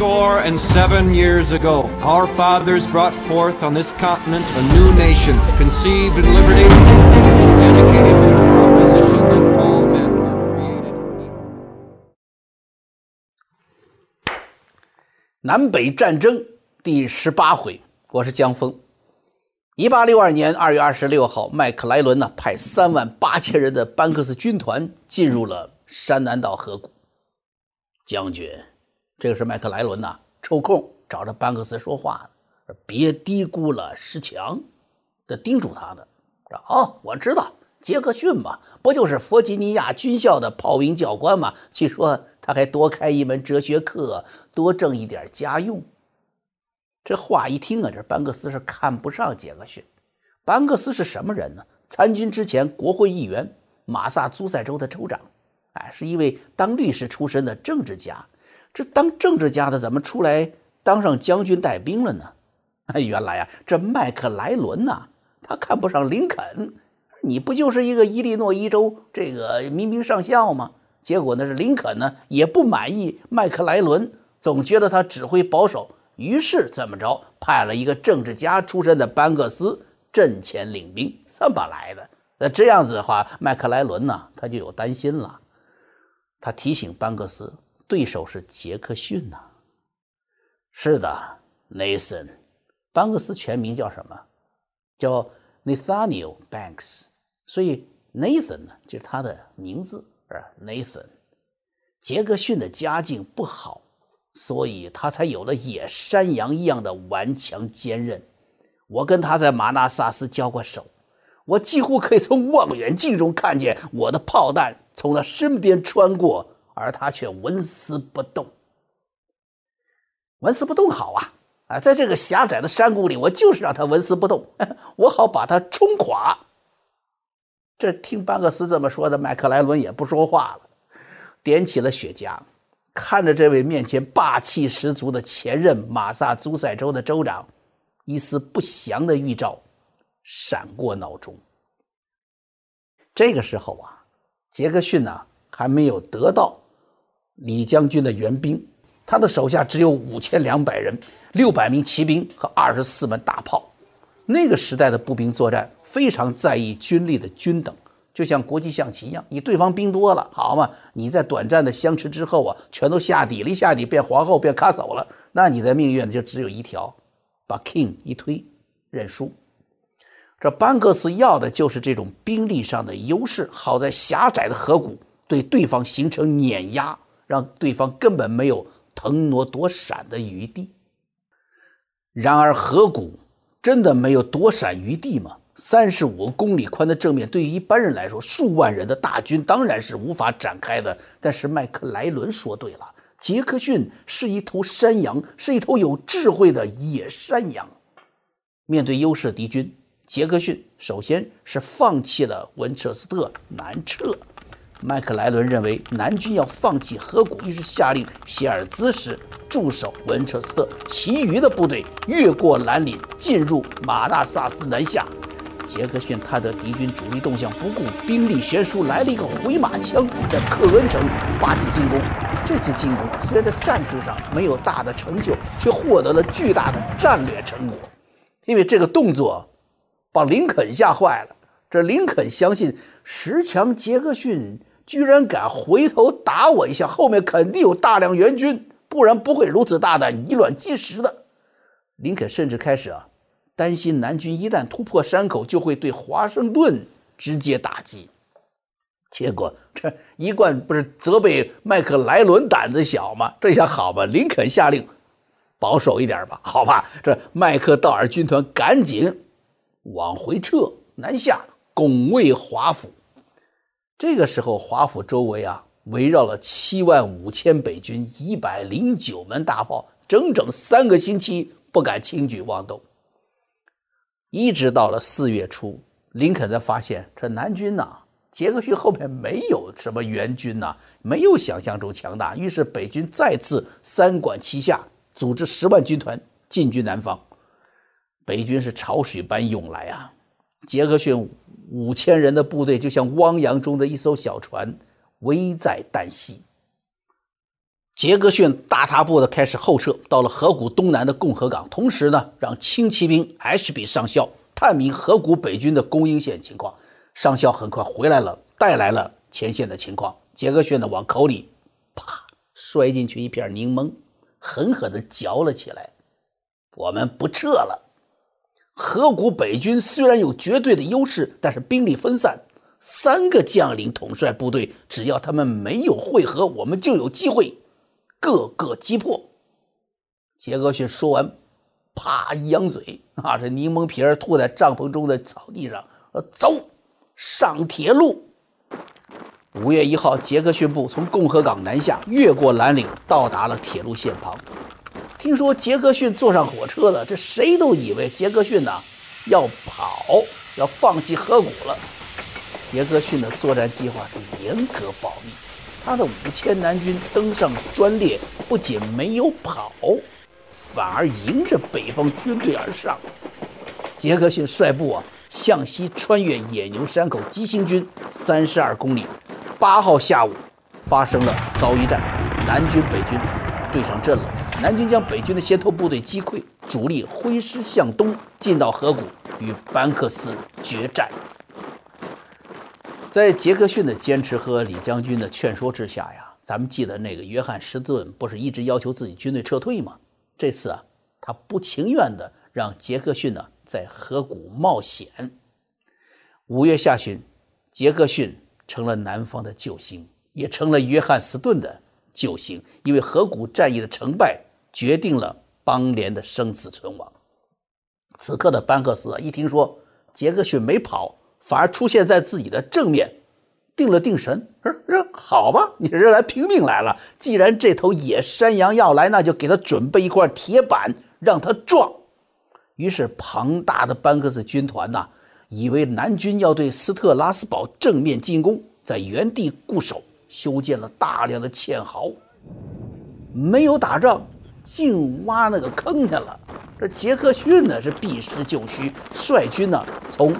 score and seven years ago, our fathers brought forth on this continent a new nation, conceived in liberty, dedicated to the proposition that all men are created equal. 南北战争第十八回，我是江峰。一八六二年二月二十六号，麦克莱伦呢派三万八千人的班克斯军团进入了山南岛河谷。将军，这个是麦克莱伦呐，抽空找着班克斯说话呢，别低估了石墙，这叮嘱他的。哦，我知道，杰克逊嘛，不就是弗吉尼亚军校的炮兵教官吗？据说他还多开一门哲学课，多挣一点家用。这话一听啊，这班克斯是看不上杰克逊。班克斯是什么人呢？参军之前，国会议员，马萨诸塞州的州长，哎，是一位当律师出身的政治家。这当政治家的怎么出来当上将军带兵了呢？哎，原来啊，这麦克莱伦呐，他看不上林肯。你不就是一个伊利诺伊州这个民兵上校吗？结果呢，是林肯呢也不满意麦克莱伦，总觉得他指挥保守。于是怎么着，派了一个政治家出身的班克斯阵前领兵，这么来的。那这样子的话，麦克莱伦呢，他就有担心了。他提醒班克斯，对手是杰克逊呐。是的，Nathan，班克斯全名叫什么？叫 Nathaniel Banks。所以 Nathan 呢，就是他的名字，是 Nathan。杰克逊的家境不好。所以他才有了野山羊一样的顽强坚韧。我跟他在马纳萨斯交过手，我几乎可以从望远镜中看见我的炮弹从他身边穿过，而他却纹丝不动。纹丝不动好啊！啊，在这个狭窄的山谷里，我就是让他纹丝不动，我好把他冲垮。这听班克斯这么说的，麦克莱伦也不说话了，点起了雪茄。看着这位面前霸气十足的前任马萨诸塞州的州长，一丝不祥的预兆闪过脑中。这个时候啊，杰克逊呢还没有得到李将军的援兵，他的手下只有五千两百人，六百名骑兵和二十四门大炮。那个时代的步兵作战非常在意军力的均等。就像国际象棋一样，你对方兵多了，好嘛？你在短暂的相持之后啊，全都下底了，一下底变皇后，变卡手了，那你的命运就只有一条，把 king 一推，认输。这班克斯要的就是这种兵力上的优势，好在狭窄的河谷对对方形成碾压，让对方根本没有腾挪躲闪的余地。然而河谷真的没有躲闪余地吗？三十五公里宽的正面，对于一般人来说，数万人的大军当然是无法展开的。但是麦克莱伦说对了，杰克逊是一头山羊，是一头有智慧的野山羊。面对优势敌军，杰克逊首先是放弃了文彻斯特南撤。麦克莱伦认为南军要放弃河谷，于是下令希尔兹师驻守文彻斯特，其余的部队越过蓝岭，进入马纳萨斯南下。杰克逊探得敌军主力动向，不顾兵力悬殊，来了一个回马枪，在克恩城发起进攻。这次进攻虽然在战术上没有大的成就，却获得了巨大的战略成果。因为这个动作把林肯吓坏了。这林肯相信十强杰克逊居然敢回头打我一下，后面肯定有大量援军，不然不会如此大胆以卵击石的。林肯甚至开始啊。担心南军一旦突破山口，就会对华盛顿直接打击。结果这一贯不是责备麦克莱伦胆子小吗？这下好吧，林肯下令保守一点吧，好吧。这麦克道尔军团赶紧往回撤，南下拱卫华府。这个时候，华府周围啊围绕了七万五千北军，一百零九门大炮，整整三个星期不敢轻举妄动。一直到了四月初，林肯才发现这南军呐，杰克逊后面没有什么援军呐，没有想象中强大。于是北军再次三管齐下，组织十万军团进军南方。北军是潮水般涌来啊！杰克逊五千人的部队就像汪洋中的一艘小船，危在旦夕。杰克逊大踏步的开始后撤，到了河谷东南的共和港，同时呢，让轻骑兵 H.B. 上校探明河谷北军的供应线情况。上校很快回来了，带来了前线的情况。杰克逊呢，往口里啪摔进去一片柠檬，狠狠地嚼了起来。我们不撤了。河谷北军虽然有绝对的优势，但是兵力分散，三个将领统帅部队，只要他们没有汇合，我们就有机会。各个击破。杰克逊说完，啪一扬嘴，啊，这柠檬皮儿吐在帐篷中的草地上。呃，走上铁路。五月一号，杰克逊部从共和港南下，越过蓝岭，到达了铁路线旁。听说杰克逊坐上火车了，这谁都以为杰克逊呐要跑，要放弃河谷了。杰克逊的作战计划是严格保密。他的五千南军登上专列，不仅没有跑，反而迎着北方军队而上。杰克逊率部啊向西穿越野牛山口急行军三十二公里。八号下午发生了遭遇战，南军北军对上阵了。南军将北军的先头部队击溃，主力挥师向东进到河谷，与班克斯决战。在杰克逊的坚持和李将军的劝说之下呀，咱们记得那个约翰·施顿不是一直要求自己军队撤退吗？这次啊，他不情愿的让杰克逊呢在河谷冒险。五月下旬，杰克逊成了南方的救星，也成了约翰·斯顿的救星，因为河谷战役的成败决定了邦联的生死存亡。此刻的班克斯啊，一听说杰克逊没跑。反而出现在自己的正面，定了定神，说：“好吧，你是来拼命来了。既然这头野山羊要来，那就给他准备一块铁板，让他撞。”于是，庞大的班克斯军团呐，以为南军要对斯特拉斯堡正面进攻，在原地固守，修建了大量的堑壕，没有打仗，净挖那个坑去了。这杰克逊呢，是避实就虚，率军呢从。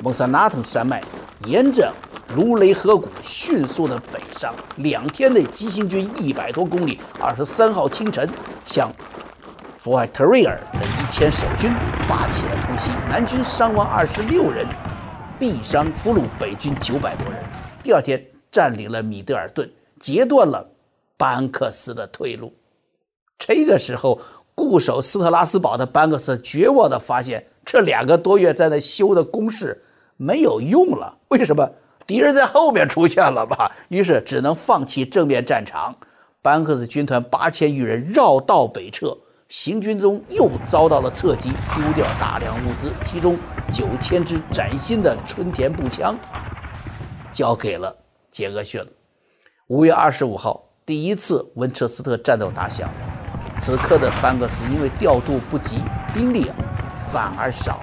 蒙萨纳腾山脉沿着卢雷河谷迅速的北上，两天内急行军一百多公里。二十三号清晨，向福埃特瑞尔的一千守军发起了突袭，南军伤亡二十六人，毙伤俘虏北军九百多人。第二天，占领了米德尔顿，截断了班克斯的退路。这个时候，固守斯特拉斯堡的班克斯绝望地发现，这两个多月在那修的工事。没有用了，为什么？敌人在后面出现了吧？于是只能放弃正面战场。班克斯军团八千余人绕道北撤，行军中又遭到了侧击，丢掉大量物资，其中九千支崭新的春田步枪交给了杰克逊。五月二十五号，第一次温彻斯特战斗打响。此刻的班克斯因为调度不及，兵力啊反而少。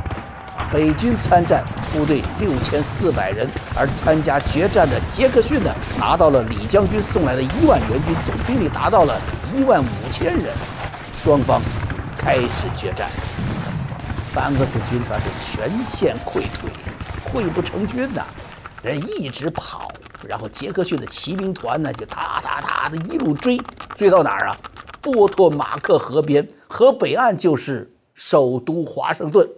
北军参战部队六千四百人，而参加决战的杰克逊呢，拿到了李将军送来的一万援军，总兵力达到了一万五千人。双方开始决战，班克斯军团是全线溃退，溃不成军呐，人一直跑，然后杰克逊的骑兵团呢就哒哒哒的一路追，追到哪儿啊？波托马克河边，河北岸就是首都华盛顿。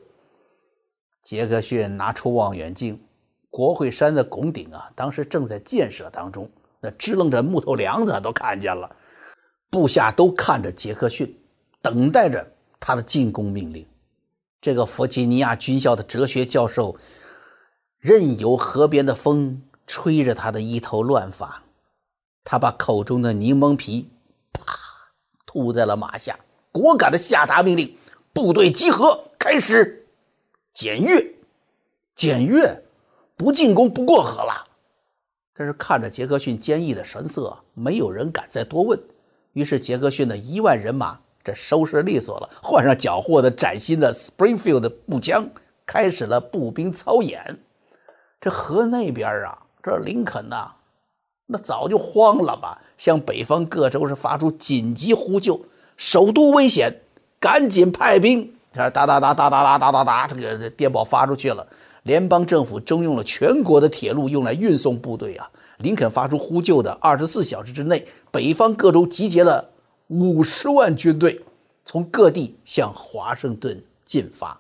杰克逊拿出望远镜，国会山的拱顶啊，当时正在建设当中，那支棱着木头梁子都看见了，部下都看着杰克逊，等待着他的进攻命令。这个弗吉尼亚军校的哲学教授，任由河边的风吹着他的一头乱发，他把口中的柠檬皮啪吐在了马下，果敢的下达命令：部队集合，开始。检阅，检阅，不进攻，不过河了。但是看着杰克逊坚毅的神色，没有人敢再多问。于是杰克逊的一万人马这收拾利索了，换上缴获的崭新的 Springfield 步枪，开始了步兵操演。这河那边啊，这林肯呐，那早就慌了吧？向北方各州是发出紧急呼救，首都危险，赶紧派兵。这哒哒哒哒哒哒哒哒哒，这个电报发出去了。联邦政府征用了全国的铁路用来运送部队啊。林肯发出呼救的二十四小时之内，北方各州集结了五十万军队，从各地向华盛顿进发。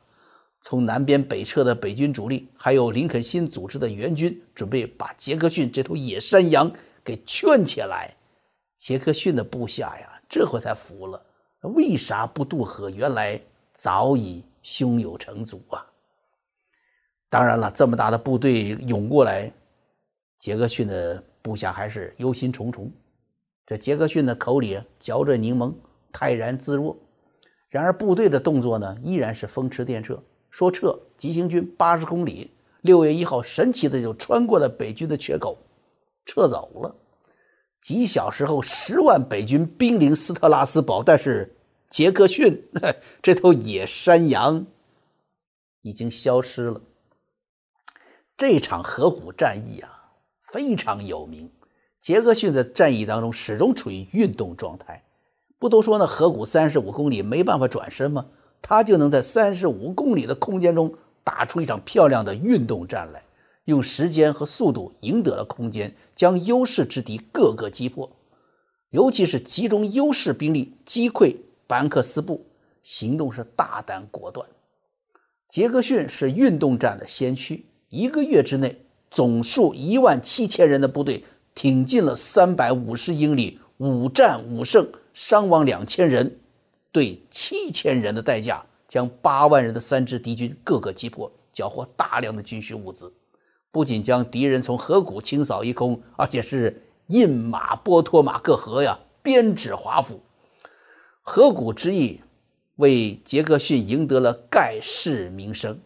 从南边北撤的北军主力，还有林肯新组织的援军，准备把杰克逊这头野山羊给圈起来。杰克逊的部下呀，这回才服了。为啥不渡河？原来早已胸有成竹啊！当然了，这么大的部队涌过来，杰克逊的部下还是忧心忡忡。这杰克逊的口里嚼着柠檬，泰然自若。然而，部队的动作呢，依然是风驰电掣。说撤，急行军八十公里，六月一号，神奇的就穿过了北军的缺口，撤走了。几小时后，十万北军兵临斯特拉斯堡，但是杰克逊 这头野山羊已经消失了。这场河谷战役啊，非常有名。杰克逊在战役当中始终处于运动状态，不都说那河谷三十五公里没办法转身吗？他就能在三十五公里的空间中打出一场漂亮的运动战来，用时间和速度赢得了空间，将优势之敌各个击破。尤其是集中优势兵力击溃班克斯部，行动是大胆果断。杰克逊是运动战的先驱，一个月之内，总数一万七千人的部队挺进了三百五十英里，五战五胜，伤亡两千人。对七千人的代价，将八万人的三支敌军各个击破，缴获大量的军需物资，不仅将敌人从河谷清扫一空，而且是印马、波托马克河呀，编指华府。河谷之役为杰克逊赢得了盖世名声。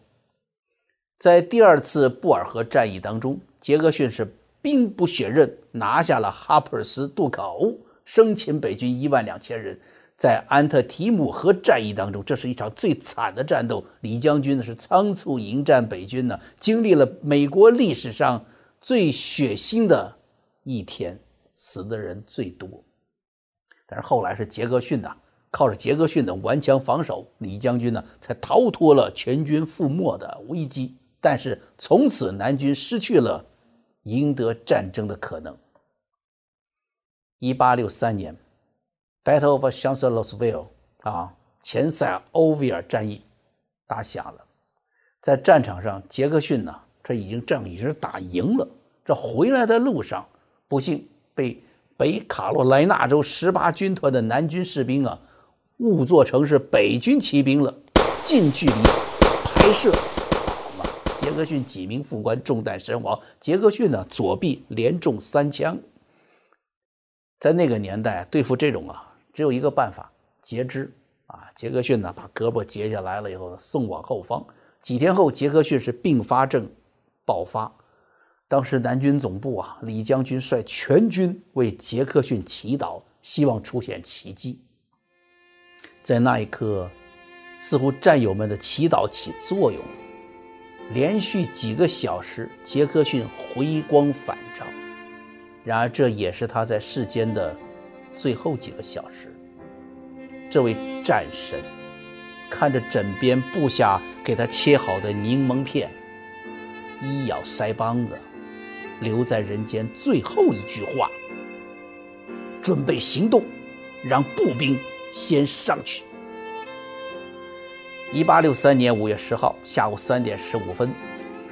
在第二次布尔河战役当中，杰克逊是兵不血刃拿下了哈珀斯渡口，生擒北军一万两千人。在安特提姆河战役当中，这是一场最惨的战斗。李将军呢是仓促迎战北军呢，经历了美国历史上最血腥的一天，死的人最多。但是后来是杰克逊呐，靠着杰克逊的顽强防守，李将军呢才逃脱了全军覆没的危机。但是从此南军失去了赢得战争的可能。一八六三年。Battle of Chancellorsville 啊，前塞欧维尔战役打响了。在战场上，杰克逊呢，这已经仗已经是打赢了。这回来的路上，不幸被北卡罗来纳州十八军团的南军士兵啊，误做成是北军骑兵了，近距离拍摄。杰克逊几名副官中弹身亡。杰克逊呢，左臂连中三枪。在那个年代，对付这种啊。只有一个办法，截肢啊！杰克逊呢，把胳膊截下来了以后，送往后方。几天后，杰克逊是并发症爆发。当时南军总部啊，李将军率全军为杰克逊祈祷，希望出现奇迹。在那一刻，似乎战友们的祈祷起作用，连续几个小时，杰克逊回光返照。然而，这也是他在世间的。最后几个小时，这位战神看着枕边部下给他切好的柠檬片，一咬腮帮子，留在人间最后一句话：“准备行动，让步兵先上去。”一八六三年五月十号下午三点十五分，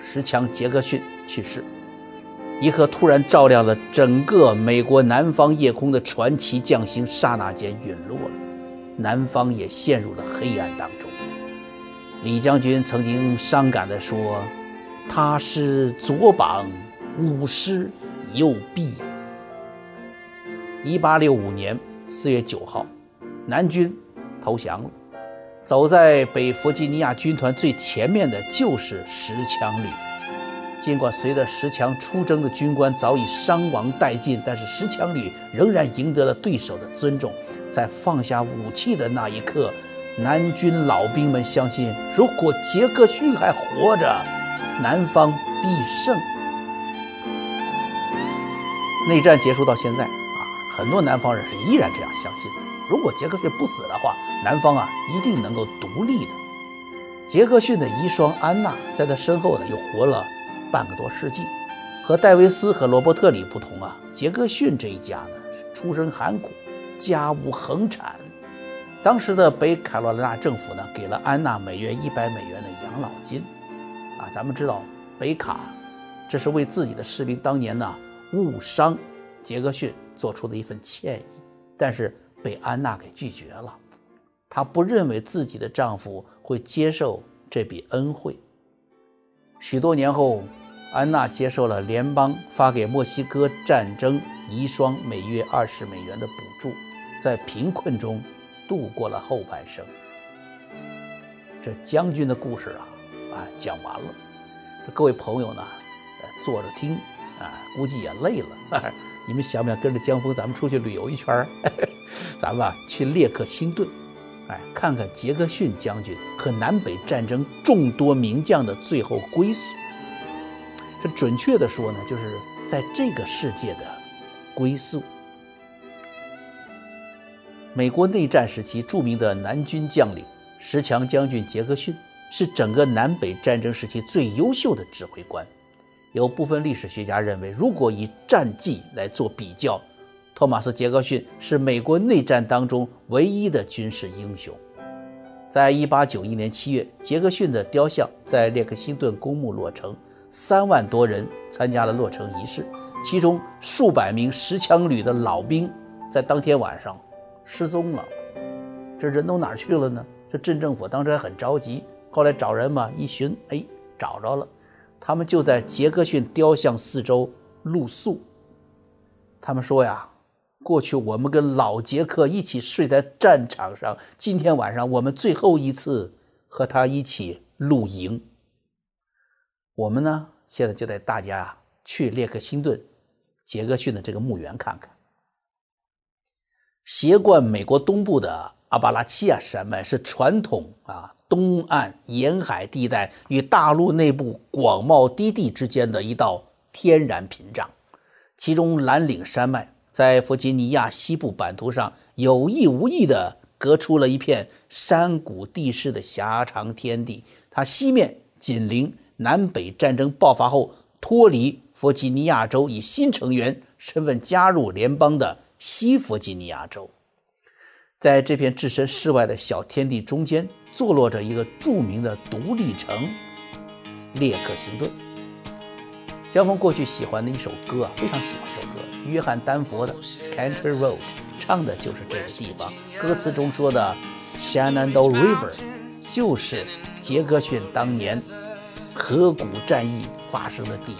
十强杰克逊去世。一颗突然照亮了整个美国南方夜空的传奇将星，刹那间陨落了，南方也陷入了黑暗当中。李将军曾经伤感地说：“他是左膀，舞师右臂。”一八六五年四月九号，南军投降了。走在北弗吉尼亚军团最前面的就是十强旅。尽管随着十强出征的军官早已伤亡殆尽，但是十强旅仍然赢得了对手的尊重。在放下武器的那一刻，南军老兵们相信，如果杰克逊还活着，南方必胜。内战结束到现在啊，很多南方人是依然这样相信的。如果杰克逊不死的话，南方啊一定能够独立的。杰克逊的遗孀安娜在他身后呢，又活了。半个多世纪，和戴维斯和罗伯特里不同啊，杰克逊这一家呢是出身寒苦，家务横产。当时的北卡罗来纳政府呢，给了安娜每月一百美元的养老金。啊，咱们知道北卡，这是为自己的士兵当年呢误伤杰克逊做出的一份歉意，但是被安娜给拒绝了。她不认为自己的丈夫会接受这笔恩惠。许多年后。安娜接受了联邦发给墨西哥战争遗孀每月二十美元的补助，在贫困中度过了后半生。这将军的故事啊，啊讲完了。这各位朋友呢，坐着听啊，估计也累了。你们想不想跟着江峰咱们出去旅游一圈 咱们啊去列克星顿，哎，看看杰克逊将军和南北战争众多名将的最后归宿。这准确的说呢，就是在这个世界的归宿。美国内战时期著名的南军将领十强将军杰克逊，是整个南北战争时期最优秀的指挥官。有部分历史学家认为，如果以战绩来做比较，托马斯·杰克逊是美国内战当中唯一的军事英雄。在一八九一年七月，杰克逊的雕像在列克星顿公墓落成。三万多人参加了落成仪式，其中数百名十强旅的老兵在当天晚上失踪了。这人都哪儿去了呢？这镇政府当时还很着急，后来找人嘛，一寻，哎，找着了，他们就在杰克逊雕像四周露宿。他们说呀，过去我们跟老杰克一起睡在战场上，今天晚上我们最后一次和他一起露营。我们呢，现在就带大家去列克星顿，杰克逊的这个墓园看看。斜贯美国东部的阿巴拉契亚山脉是传统啊东岸沿海地带与大陆内部广袤低地之间的一道天然屏障。其中蓝岭山脉在弗吉尼亚西部版图上有意无意地隔出了一片山谷地势的狭长天地，它西面紧邻。南北战争爆发后，脱离弗吉尼亚州，以新成员身份加入联邦的西弗吉尼亚州，在这片置身事外的小天地中间，坐落着一个著名的独立城——列克星顿。江峰过去喜欢的一首歌啊，非常喜欢这首歌，约翰丹佛的《Country Road》，唱的就是这个地方。歌词中说的 “Shenandoah River”，就是杰克逊当年。河谷战役发生的地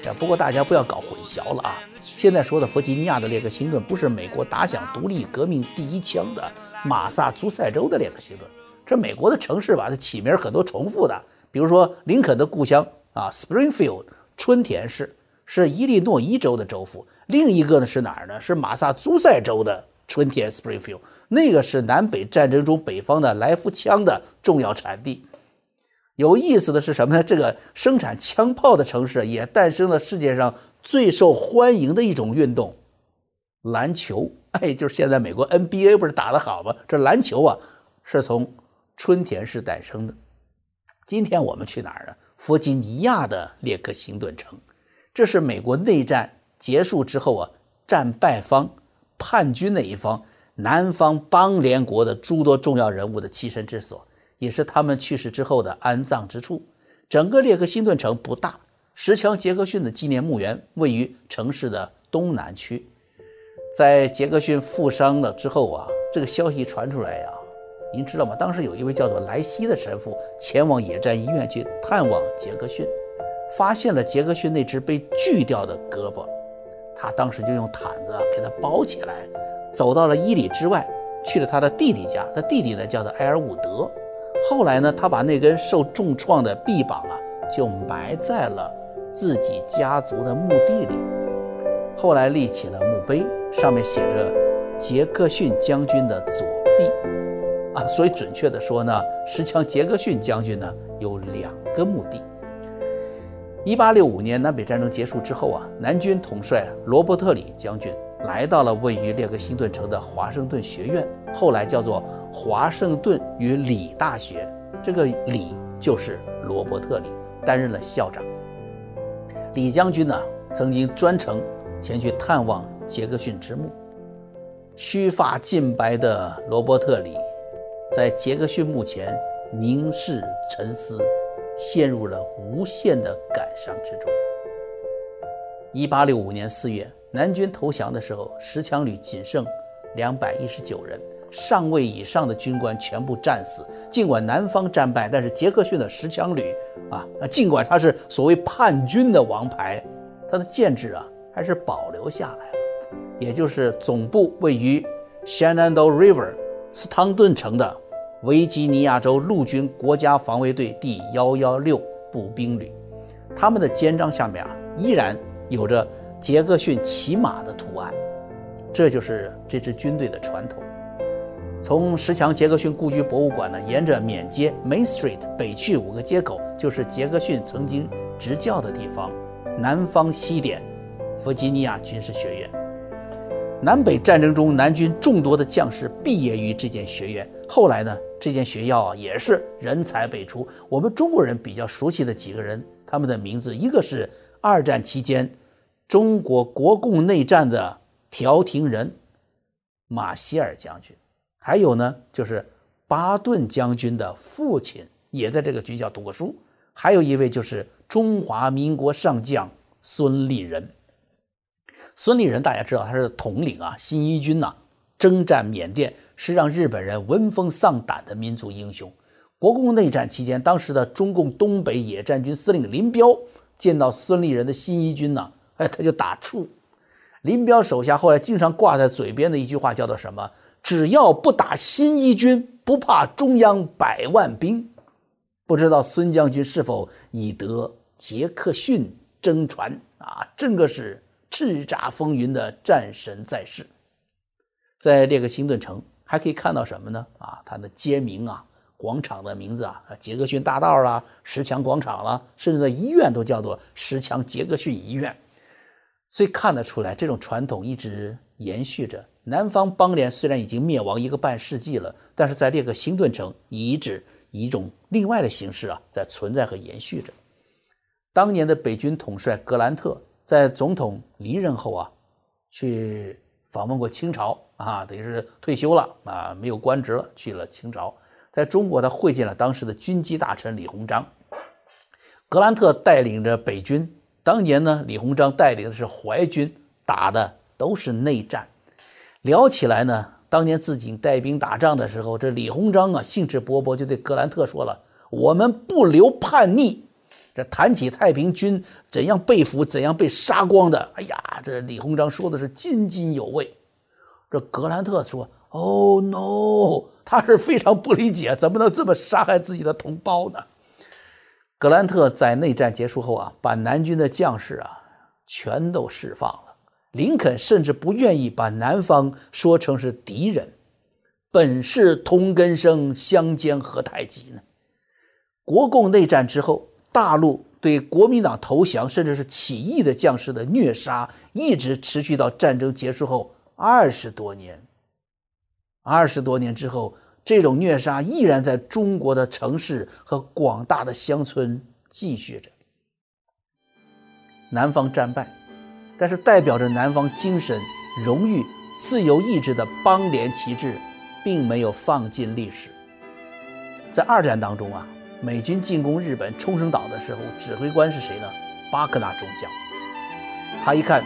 点，不过大家不要搞混淆了啊！现在说的弗吉尼亚的列克星顿，不是美国打响独立革命第一枪的马萨诸塞州的列克星顿。这美国的城市吧，它起名很多重复的，比如说林肯的故乡啊，Springfield 春田市是伊利诺伊州的州府，另一个呢是哪儿呢？是马萨诸塞州的春田 Springfield，那个是南北战争中北方的来福枪的重要产地。有意思的是什么呢？这个生产枪炮的城市也诞生了世界上最受欢迎的一种运动——篮球。哎，就是现在美国 NBA 不是打得好吗？这篮球啊，是从春田市诞生的。今天我们去哪儿呢？弗吉尼亚的列克星顿城，这是美国内战结束之后啊，战败方叛军那一方南方邦联国的诸多重要人物的栖身之所。也是他们去世之后的安葬之处。整个列克星顿城不大，十强杰克逊的纪念墓园位于城市的东南区。在杰克逊负伤了之后啊，这个消息传出来呀，您知道吗？当时有一位叫做莱西的神父前往野战医院去探望杰克逊，发现了杰克逊那只被锯掉的胳膊，他当时就用毯子给他包起来，走到了一里之外，去了他的弟弟家。他弟弟呢叫做埃尔伍德。后来呢，他把那根受重创的臂膀啊，就埋在了自己家族的墓地里。后来立起了墓碑，上面写着杰克逊将军的左臂。啊，所以准确的说呢，十强杰克逊将军呢有两个墓地。一八六五年南北战争结束之后啊，南军统帅罗伯特里将军。来到了位于列克星顿城的华盛顿学院，后来叫做华盛顿与里大学。这个里就是罗伯特里，担任了校长。李将军呢，曾经专程前去探望杰克逊之墓。须发尽白的罗伯特里，在杰克逊墓前凝视沉思，陷入了无限的感伤之中。一八六五年四月，南军投降的时候，十强旅仅剩两百一十九人，上尉以上的军官全部战死。尽管南方战败，但是杰克逊的十强旅啊，尽管他是所谓叛军的王牌，他的建制啊还是保留下来了。也就是总部位于 Shenandoah River 斯汤顿城的维吉尼亚州陆军国家防卫队第幺幺六步兵旅，他们的肩章下面啊依然有着杰克逊骑马的图案，这就是这支军队的传统。从石墙杰克逊故居博物馆呢，沿着缅街 Main Street 北去五个街口，就是杰克逊曾经执教的地方——南方西点弗吉尼亚军事学院。南北战争中，南军众多的将士毕业于这间学院。后来呢，这间学校啊也是人才辈出。我们中国人比较熟悉的几个人，他们的名字，一个是二战期间中国国共内战的调停人马歇尔将军，还有呢就是巴顿将军的父亲也在这个军校读过书，还有一位就是中华民国上将孙立人。孙立人，大家知道他是统领啊新一军呐，征战缅甸是让日本人闻风丧胆的民族英雄。国共内战期间，当时的中共东北野战军司令林彪见到孙立人的新一军呢，哎，他就打怵。林彪手下后来经常挂在嘴边的一句话叫做什么？只要不打新一军，不怕中央百万兵。不知道孙将军是否已得杰克逊真传啊？这个是。叱咤风云的战神在世，在列克星顿城还可以看到什么呢？啊，它的街名啊，广场的名字啊，杰克逊大道啦，石墙广场啦，甚至的医院都叫做石墙杰克逊医院。所以看得出来，这种传统一直延续着。南方邦联虽然已经灭亡一个半世纪了，但是在列克星顿城遗址以一种另外的形式啊，在存在和延续着。当年的北军统帅格兰特。在总统离任后啊，去访问过清朝啊，等于是退休了啊，没有官职了，去了清朝。在中国，他会见了当时的军机大臣李鸿章。格兰特带领着北军，当年呢，李鸿章带领的是淮军，打的都是内战。聊起来呢，当年自己带兵打仗的时候，这李鸿章啊，兴致勃勃就对格兰特说了：“我们不留叛逆。”这谈起太平军怎样被俘、怎样被杀光的，哎呀，这李鸿章说的是津津有味。这格兰特说：“Oh no！” 他是非常不理解，怎么能这么杀害自己的同胞呢？格兰特在内战结束后啊，把南军的将士啊全都释放了。林肯甚至不愿意把南方说成是敌人，本是同根生，相煎何太急呢？国共内战之后。大陆对国民党投降甚至是起义的将士的虐杀，一直持续到战争结束后二十多年。二十多年之后，这种虐杀依然在中国的城市和广大的乡村继续着。南方战败，但是代表着南方精神、荣誉、自由意志的邦联旗帜，并没有放进历史。在二战当中啊。美军进攻日本冲绳岛的时候，指挥官是谁呢？巴克纳中将。他一看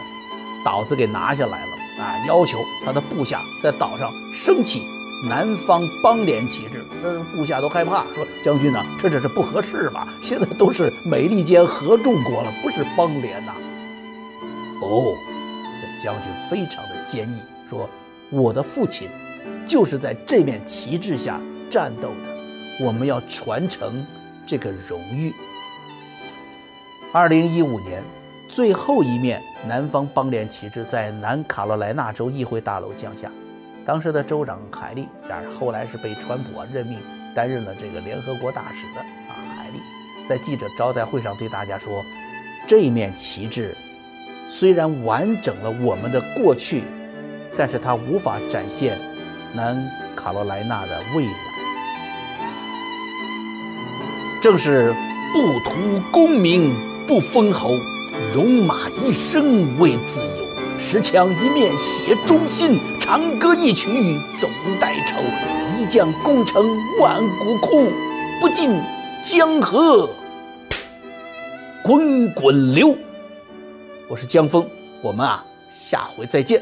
岛子给拿下来了啊，要求他的部下在岛上升起南方邦联旗帜。那部下都害怕，说：“将军呐，这这是不合适吧？现在都是美利坚合众国了，不是邦联呐。”哦，这将军非常的坚毅，说：“我的父亲就是在这面旗帜下战斗的。”我们要传承这个荣誉。二零一五年，最后一面南方邦联旗帜在南卡罗来纳州议会大楼降下。当时的州长海利，然而后来是被川普任命担任了这个联合国大使的啊。海利在记者招待会上对大家说：“这一面旗帜虽然完整了我们的过去，但是它无法展现南卡罗来纳的未来。”正是不图功名不封侯，戎马一生为自由，持枪一面写忠心，长歌一曲总带愁。一将功成万骨枯，不尽江河滚滚流。我是江峰，我们啊，下回再见。